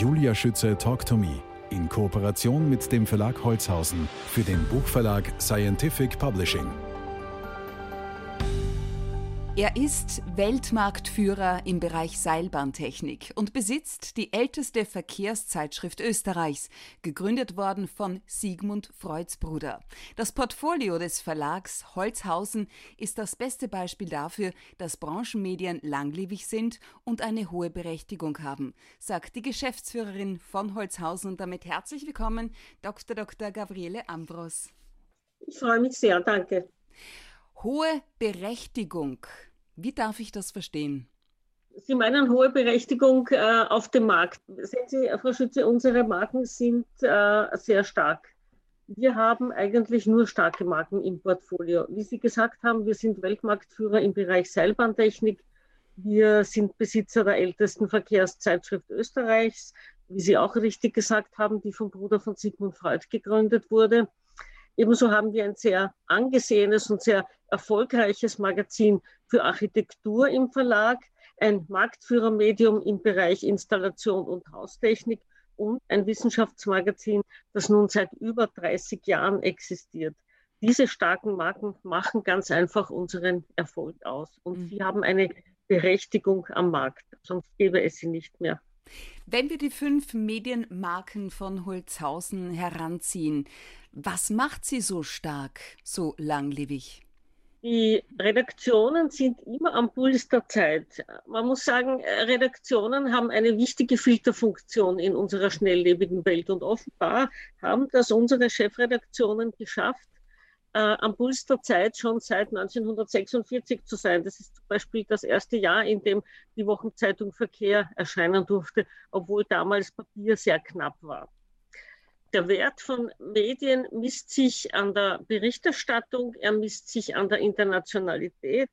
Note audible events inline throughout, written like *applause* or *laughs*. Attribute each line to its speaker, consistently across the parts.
Speaker 1: Julia Schütze Talk to Me in Kooperation mit dem Verlag Holzhausen für den Buchverlag Scientific Publishing.
Speaker 2: Er ist Weltmarktführer im Bereich Seilbahntechnik und besitzt die älteste Verkehrszeitschrift Österreichs, gegründet worden von Sigmund Freuds Bruder. Das Portfolio des Verlags Holzhausen ist das beste Beispiel dafür, dass Branchenmedien langlebig sind und eine hohe Berechtigung haben, sagt die Geschäftsführerin von Holzhausen und damit herzlich willkommen, Dr. Dr. Gabriele Ambros.
Speaker 3: Ich freue mich sehr, danke.
Speaker 2: Hohe Berechtigung. Wie darf ich das verstehen?
Speaker 3: Sie meinen hohe Berechtigung äh, auf dem Markt. Sehen Sie, Frau Schütze, unsere Marken sind äh, sehr stark. Wir haben eigentlich nur starke Marken im Portfolio. Wie Sie gesagt haben, wir sind Weltmarktführer im Bereich Seilbahntechnik. Wir sind Besitzer der ältesten Verkehrszeitschrift Österreichs, wie Sie auch richtig gesagt haben, die vom Bruder von Sigmund Freud gegründet wurde. Ebenso haben wir ein sehr angesehenes und sehr erfolgreiches Magazin für Architektur im Verlag, ein Marktführermedium im Bereich Installation und Haustechnik und ein Wissenschaftsmagazin, das nun seit über 30 Jahren existiert. Diese starken Marken machen ganz einfach unseren Erfolg aus und mhm. sie haben eine Berechtigung am Markt, sonst gäbe es sie nicht mehr.
Speaker 2: Wenn wir die fünf Medienmarken von Holzhausen heranziehen, was macht sie so stark, so langlebig?
Speaker 3: Die Redaktionen sind immer am Puls der Zeit. Man muss sagen, Redaktionen haben eine wichtige Filterfunktion in unserer schnelllebigen Welt und offenbar haben das unsere Chefredaktionen geschafft, äh, am Puls der Zeit schon seit 1946 zu sein. Das ist zum Beispiel das erste Jahr, in dem die Wochenzeitung Verkehr erscheinen durfte, obwohl damals Papier sehr knapp war. Der Wert von Medien misst sich an der Berichterstattung, er misst sich an der Internationalität,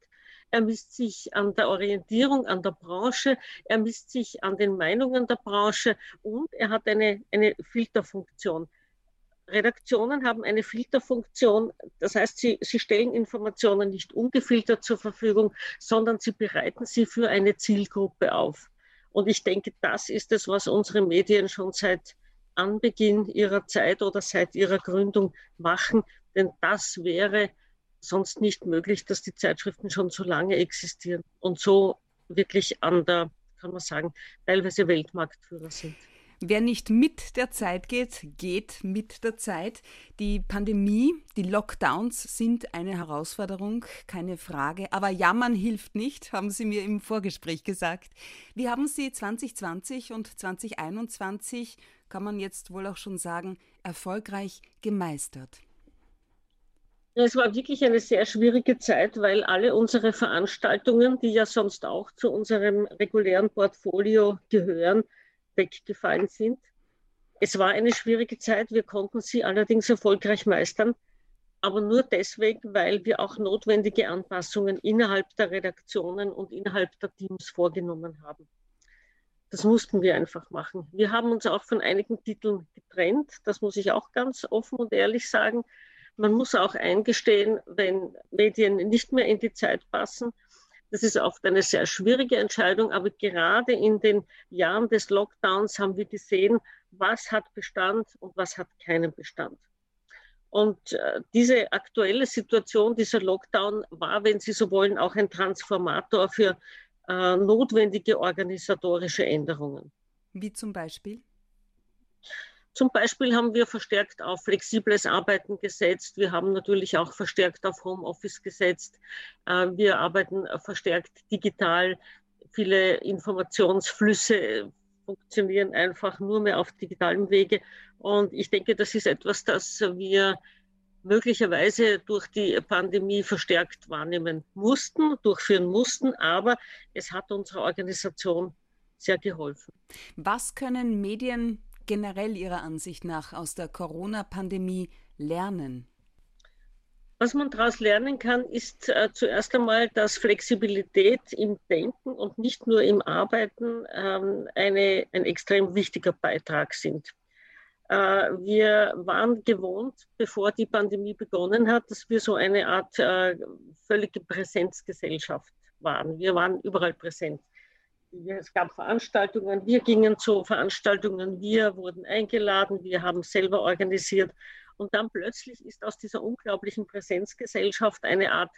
Speaker 3: er misst sich an der Orientierung an der Branche, er misst sich an den Meinungen der Branche und er hat eine, eine Filterfunktion. Redaktionen haben eine Filterfunktion, das heißt, sie, sie stellen Informationen nicht ungefiltert zur Verfügung, sondern sie bereiten sie für eine Zielgruppe auf. Und ich denke, das ist es, was unsere Medien schon seit Anbeginn ihrer Zeit oder seit ihrer Gründung machen, denn das wäre sonst nicht möglich, dass die Zeitschriften schon so lange existieren und so wirklich an der, kann man sagen, teilweise Weltmarktführer sind.
Speaker 2: Wer nicht mit der Zeit geht, geht mit der Zeit. Die Pandemie, die Lockdowns sind eine Herausforderung, keine Frage. Aber jammern hilft nicht, haben Sie mir im Vorgespräch gesagt. Wie haben Sie 2020 und 2021, kann man jetzt wohl auch schon sagen, erfolgreich gemeistert?
Speaker 3: Es war wirklich eine sehr schwierige Zeit, weil alle unsere Veranstaltungen, die ja sonst auch zu unserem regulären Portfolio gehören, weggefallen sind. Es war eine schwierige Zeit, wir konnten sie allerdings erfolgreich meistern, aber nur deswegen, weil wir auch notwendige Anpassungen innerhalb der Redaktionen und innerhalb der Teams vorgenommen haben. Das mussten wir einfach machen. Wir haben uns auch von einigen Titeln getrennt, das muss ich auch ganz offen und ehrlich sagen. Man muss auch eingestehen, wenn Medien nicht mehr in die Zeit passen, das ist oft eine sehr schwierige Entscheidung, aber gerade in den Jahren des Lockdowns haben wir gesehen, was hat Bestand und was hat keinen Bestand. Und äh, diese aktuelle Situation, dieser Lockdown war, wenn Sie so wollen, auch ein Transformator für äh, notwendige organisatorische Änderungen.
Speaker 2: Wie zum Beispiel?
Speaker 3: Zum Beispiel haben wir verstärkt auf flexibles Arbeiten gesetzt. Wir haben natürlich auch verstärkt auf Homeoffice gesetzt. Äh, wir arbeiten verstärkt digital. Viele Informationsflüsse funktionieren einfach nur mehr auf digitalem Wege. Und ich denke, das ist etwas, das wir möglicherweise durch die Pandemie verstärkt wahrnehmen mussten, durchführen mussten, aber es hat unserer Organisation sehr geholfen.
Speaker 2: Was können Medien generell Ihrer Ansicht nach aus der Corona-Pandemie lernen?
Speaker 3: Was man daraus lernen kann, ist äh, zuerst einmal, dass Flexibilität im Denken und nicht nur im Arbeiten ähm, eine, ein extrem wichtiger Beitrag sind. Äh, wir waren gewohnt, bevor die Pandemie begonnen hat, dass wir so eine Art äh, völlige Präsenzgesellschaft waren. Wir waren überall präsent es gab Veranstaltungen, wir gingen zu Veranstaltungen, wir wurden eingeladen, wir haben selber organisiert. Und dann plötzlich ist aus dieser unglaublichen Präsenzgesellschaft eine Art,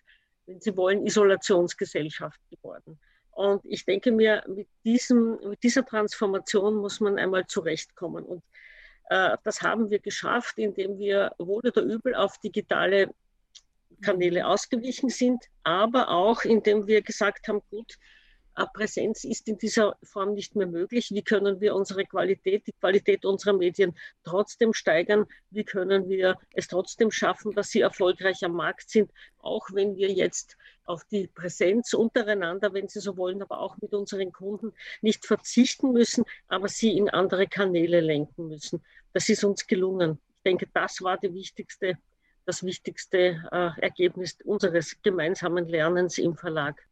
Speaker 3: wenn Sie wollen, Isolationsgesellschaft geworden. Und ich denke mir, mit, diesem, mit dieser Transformation muss man einmal zurechtkommen. Und das haben wir geschafft, indem wir wohl oder übel auf digitale Kanäle ausgewichen sind, aber auch indem wir gesagt haben, gut, Präsenz ist in dieser Form nicht mehr möglich. Wie können wir unsere Qualität, die Qualität unserer Medien trotzdem steigern? Wie können wir es trotzdem schaffen, dass sie erfolgreich am Markt sind, auch wenn wir jetzt auf die Präsenz untereinander, wenn Sie so wollen, aber auch mit unseren Kunden nicht verzichten müssen, aber sie in andere Kanäle lenken müssen. Das ist uns gelungen. Ich denke, das war wichtigste, das wichtigste äh, Ergebnis unseres gemeinsamen Lernens im Verlag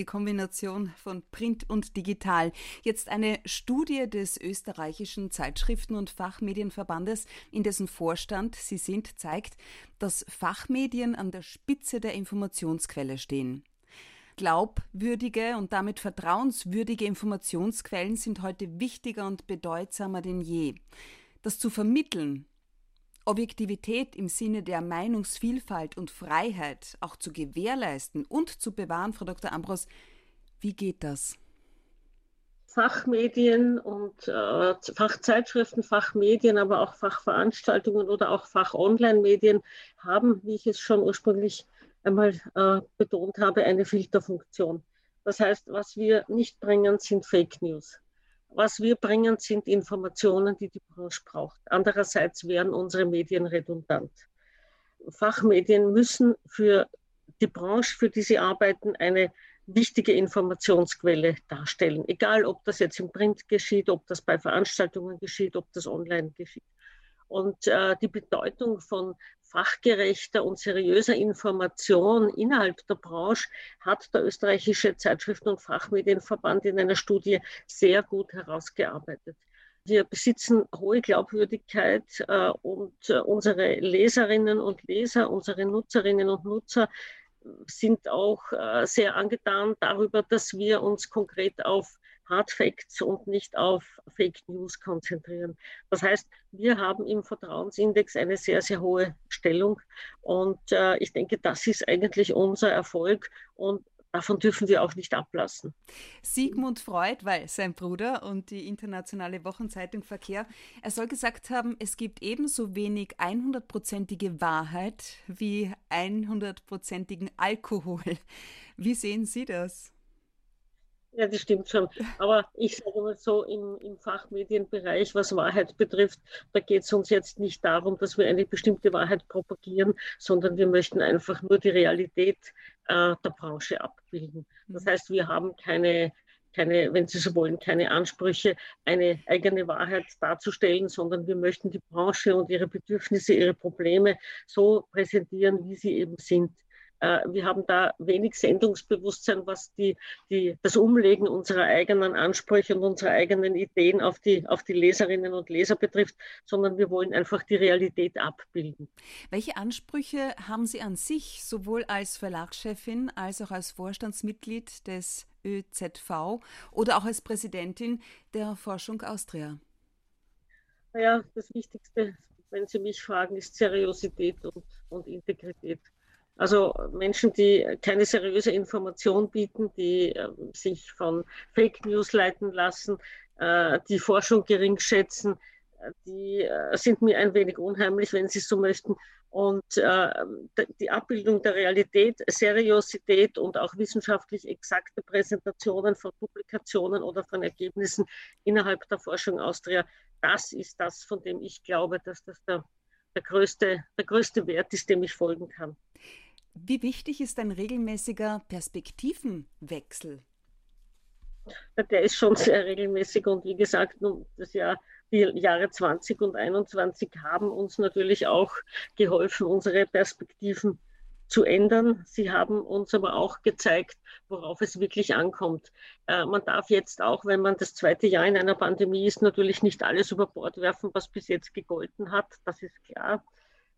Speaker 2: die Kombination von Print und Digital. Jetzt eine Studie des österreichischen Zeitschriften- und Fachmedienverbandes, in dessen Vorstand Sie sind, zeigt, dass Fachmedien an der Spitze der Informationsquelle stehen. Glaubwürdige und damit vertrauenswürdige Informationsquellen sind heute wichtiger und bedeutsamer denn je. Das zu vermitteln, Objektivität im Sinne der Meinungsvielfalt und Freiheit auch zu gewährleisten und zu bewahren, Frau Dr. Ambros, wie geht das?
Speaker 3: Fachmedien und äh, Fachzeitschriften, Fachmedien, aber auch Fachveranstaltungen oder auch Fach-Online-Medien haben, wie ich es schon ursprünglich einmal äh, betont habe, eine Filterfunktion. Das heißt, was wir nicht bringen, sind Fake News. Was wir bringen, sind Informationen, die die Branche braucht. Andererseits wären unsere Medien redundant. Fachmedien müssen für die Branche, für die sie arbeiten, eine wichtige Informationsquelle darstellen. Egal, ob das jetzt im Print geschieht, ob das bei Veranstaltungen geschieht, ob das online geschieht. Und äh, die Bedeutung von fachgerechter und seriöser Information innerhalb der Branche hat der österreichische Zeitschriften- und Fachmedienverband in einer Studie sehr gut herausgearbeitet. Wir besitzen hohe Glaubwürdigkeit äh, und äh, unsere Leserinnen und Leser, unsere Nutzerinnen und Nutzer sind auch äh, sehr angetan darüber, dass wir uns konkret auf Hard Facts und nicht auf Fake News konzentrieren. Das heißt, wir haben im Vertrauensindex eine sehr, sehr hohe Stellung und äh, ich denke, das ist eigentlich unser Erfolg und Davon dürfen wir auch nicht ablassen.
Speaker 2: Sigmund Freud, weil sein Bruder und die internationale Wochenzeitung Verkehr, er soll gesagt haben, es gibt ebenso wenig 100%ige Wahrheit wie 100%igen Alkohol. Wie sehen Sie das?
Speaker 3: Ja, das stimmt schon. Aber ich sage mal so, im, im Fachmedienbereich, was Wahrheit betrifft, da geht es uns jetzt nicht darum, dass wir eine bestimmte Wahrheit propagieren, sondern wir möchten einfach nur die Realität äh, der Branche abbilden. Das mhm. heißt, wir haben keine, keine, wenn Sie so wollen, keine Ansprüche, eine eigene Wahrheit darzustellen, sondern wir möchten die Branche und ihre Bedürfnisse, ihre Probleme so präsentieren, wie sie eben sind. Äh, wir haben da wenig Sendungsbewusstsein, was die, die, das Umlegen unserer eigenen Ansprüche und unserer eigenen Ideen auf die, auf die Leserinnen und Leser betrifft, sondern wir wollen einfach die Realität abbilden.
Speaker 2: Welche Ansprüche haben Sie an sich, sowohl als Verlagschefin als auch als Vorstandsmitglied des ÖZV oder auch als Präsidentin der Forschung Austria?
Speaker 3: Naja, das Wichtigste, wenn Sie mich fragen, ist Seriosität und, und Integrität. Also Menschen, die keine seriöse Information bieten, die äh, sich von Fake News leiten lassen, äh, die Forschung gering schätzen, äh, die äh, sind mir ein wenig unheimlich, wenn Sie so möchten. Und äh, die Abbildung der Realität, Seriosität und auch wissenschaftlich exakte Präsentationen von Publikationen oder von Ergebnissen innerhalb der Forschung Austria, das ist das, von dem ich glaube, dass das der, der, größte, der größte Wert ist, dem ich folgen kann.
Speaker 2: Wie wichtig ist ein regelmäßiger Perspektivenwechsel?
Speaker 3: Der ist schon sehr regelmäßig und wie gesagt, das Jahr, die Jahre 20 und 21 haben uns natürlich auch geholfen, unsere Perspektiven zu ändern. Sie haben uns aber auch gezeigt, worauf es wirklich ankommt. Äh, man darf jetzt auch, wenn man das zweite Jahr in einer Pandemie ist, natürlich nicht alles über Bord werfen, was bis jetzt gegolten hat. Das ist klar.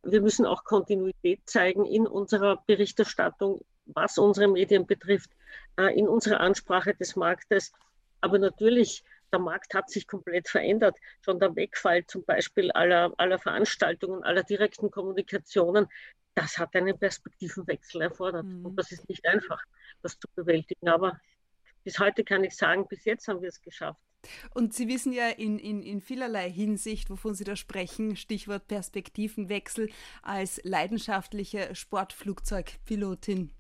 Speaker 3: Wir müssen auch Kontinuität zeigen in unserer Berichterstattung, was unsere Medien betrifft, äh, in unserer Ansprache des Marktes. Aber natürlich, der Markt hat sich komplett verändert. Schon der Wegfall zum Beispiel aller, aller Veranstaltungen, aller direkten Kommunikationen, das hat einen Perspektivenwechsel erfordert. Mhm. Und das ist nicht einfach, das zu bewältigen. Aber bis heute kann ich sagen, bis jetzt haben wir es geschafft.
Speaker 2: Und Sie wissen ja in, in, in vielerlei Hinsicht, wovon Sie da sprechen, Stichwort Perspektivenwechsel, als leidenschaftliche Sportflugzeugpilotin.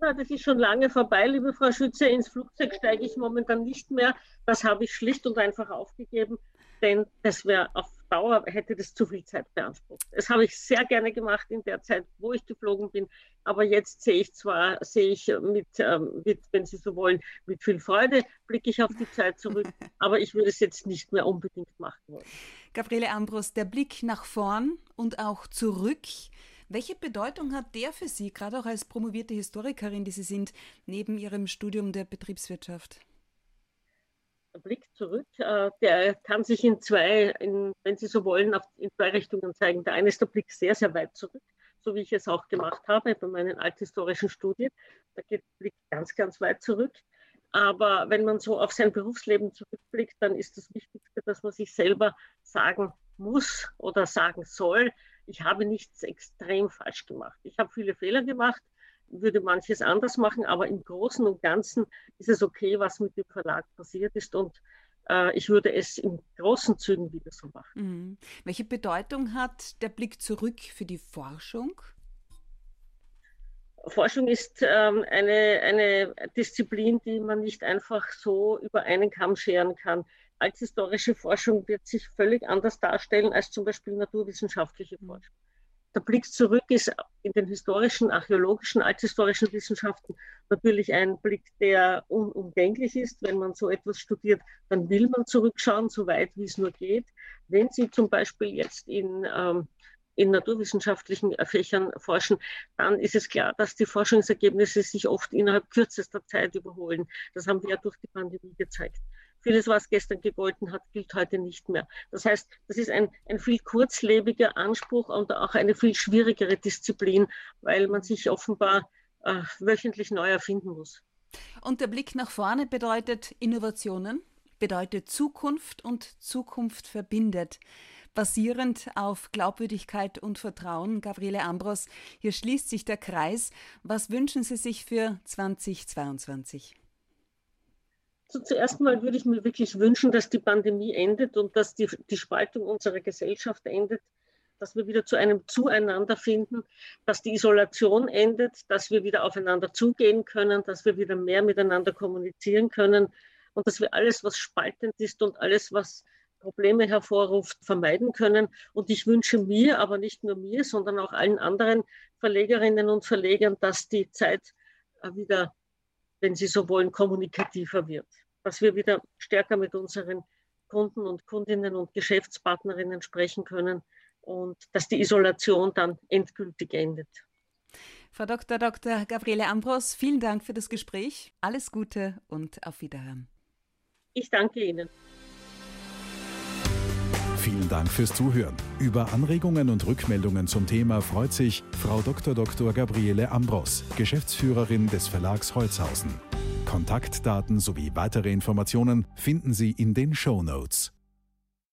Speaker 3: Na, das ist schon lange vorbei, liebe Frau Schütze. Ins Flugzeug steige ich momentan nicht mehr. Das habe ich schlicht und einfach aufgegeben, denn das wäre auf Dauer, hätte das zu viel Zeit beansprucht. Das habe ich sehr gerne gemacht in der Zeit, wo ich geflogen bin. Aber jetzt sehe ich zwar, sehe ich mit, ähm, mit, wenn Sie so wollen, mit viel Freude, blicke ich auf die Zeit zurück, *laughs* aber ich würde es jetzt nicht mehr unbedingt machen wollen.
Speaker 2: Gabriele Ambros, der Blick nach vorn und auch zurück. Welche Bedeutung hat der für Sie, gerade auch als promovierte Historikerin, die Sie sind, neben Ihrem Studium der Betriebswirtschaft?
Speaker 3: Blick zurück, äh, der kann sich in zwei, in, wenn Sie so wollen, auf, in zwei Richtungen zeigen. Der eine ist der Blick sehr, sehr weit zurück, so wie ich es auch gemacht habe bei meinen althistorischen Studien. Da geht der Blick ganz, ganz weit zurück. Aber wenn man so auf sein Berufsleben zurückblickt, dann ist das Wichtigste, dass man sich selber sagen muss oder sagen soll, ich habe nichts extrem falsch gemacht. Ich habe viele Fehler gemacht, würde manches anders machen, aber im Großen und Ganzen ist es okay, was mit dem Verlag passiert ist und äh, ich würde es in großen Zügen wieder so machen.
Speaker 2: Mhm. Welche Bedeutung hat der Blick zurück für die Forschung?
Speaker 3: Forschung ist ähm, eine, eine Disziplin, die man nicht einfach so über einen Kamm scheren kann althistorische Forschung wird sich völlig anders darstellen als zum Beispiel naturwissenschaftliche mhm. Der Blick zurück ist in den historischen, archäologischen, althistorischen Wissenschaften natürlich ein Blick, der unumgänglich ist. Wenn man so etwas studiert, dann will man zurückschauen, so weit wie es nur geht. Wenn Sie zum Beispiel jetzt in, ähm, in naturwissenschaftlichen Fächern forschen, dann ist es klar, dass die Forschungsergebnisse sich oft innerhalb kürzester Zeit überholen. Das haben wir ja durch die Pandemie gezeigt. Vieles, was gestern gegolten hat, gilt heute nicht mehr. Das heißt, das ist ein, ein viel kurzlebiger Anspruch und auch eine viel schwierigere Disziplin, weil man sich offenbar äh, wöchentlich neu erfinden muss.
Speaker 2: Und der Blick nach vorne bedeutet Innovationen, bedeutet Zukunft und Zukunft verbindet. Basierend auf Glaubwürdigkeit und Vertrauen, Gabriele Ambros, hier schließt sich der Kreis. Was wünschen Sie sich für 2022?
Speaker 3: So, zuerst mal würde ich mir wirklich wünschen, dass die Pandemie endet und dass die, die Spaltung unserer Gesellschaft endet, dass wir wieder zu einem Zueinander finden, dass die Isolation endet, dass wir wieder aufeinander zugehen können, dass wir wieder mehr miteinander kommunizieren können und dass wir alles, was spaltend ist und alles, was Probleme hervorruft, vermeiden können. Und ich wünsche mir, aber nicht nur mir, sondern auch allen anderen Verlegerinnen und Verlegern, dass die Zeit wieder wenn Sie so wollen, kommunikativer wird. Dass wir wieder stärker mit unseren Kunden und Kundinnen und Geschäftspartnerinnen sprechen können und dass die Isolation dann endgültig endet.
Speaker 2: Frau Dr. Dr. Gabriele Ambros, vielen Dank für das Gespräch. Alles Gute und auf Wiederhören.
Speaker 3: Ich danke Ihnen.
Speaker 1: Vielen Dank fürs Zuhören. Über Anregungen und Rückmeldungen zum Thema freut sich Frau Dr. Dr. Gabriele Ambros, Geschäftsführerin des Verlags Holzhausen. Kontaktdaten sowie weitere Informationen finden Sie in den Show Notes.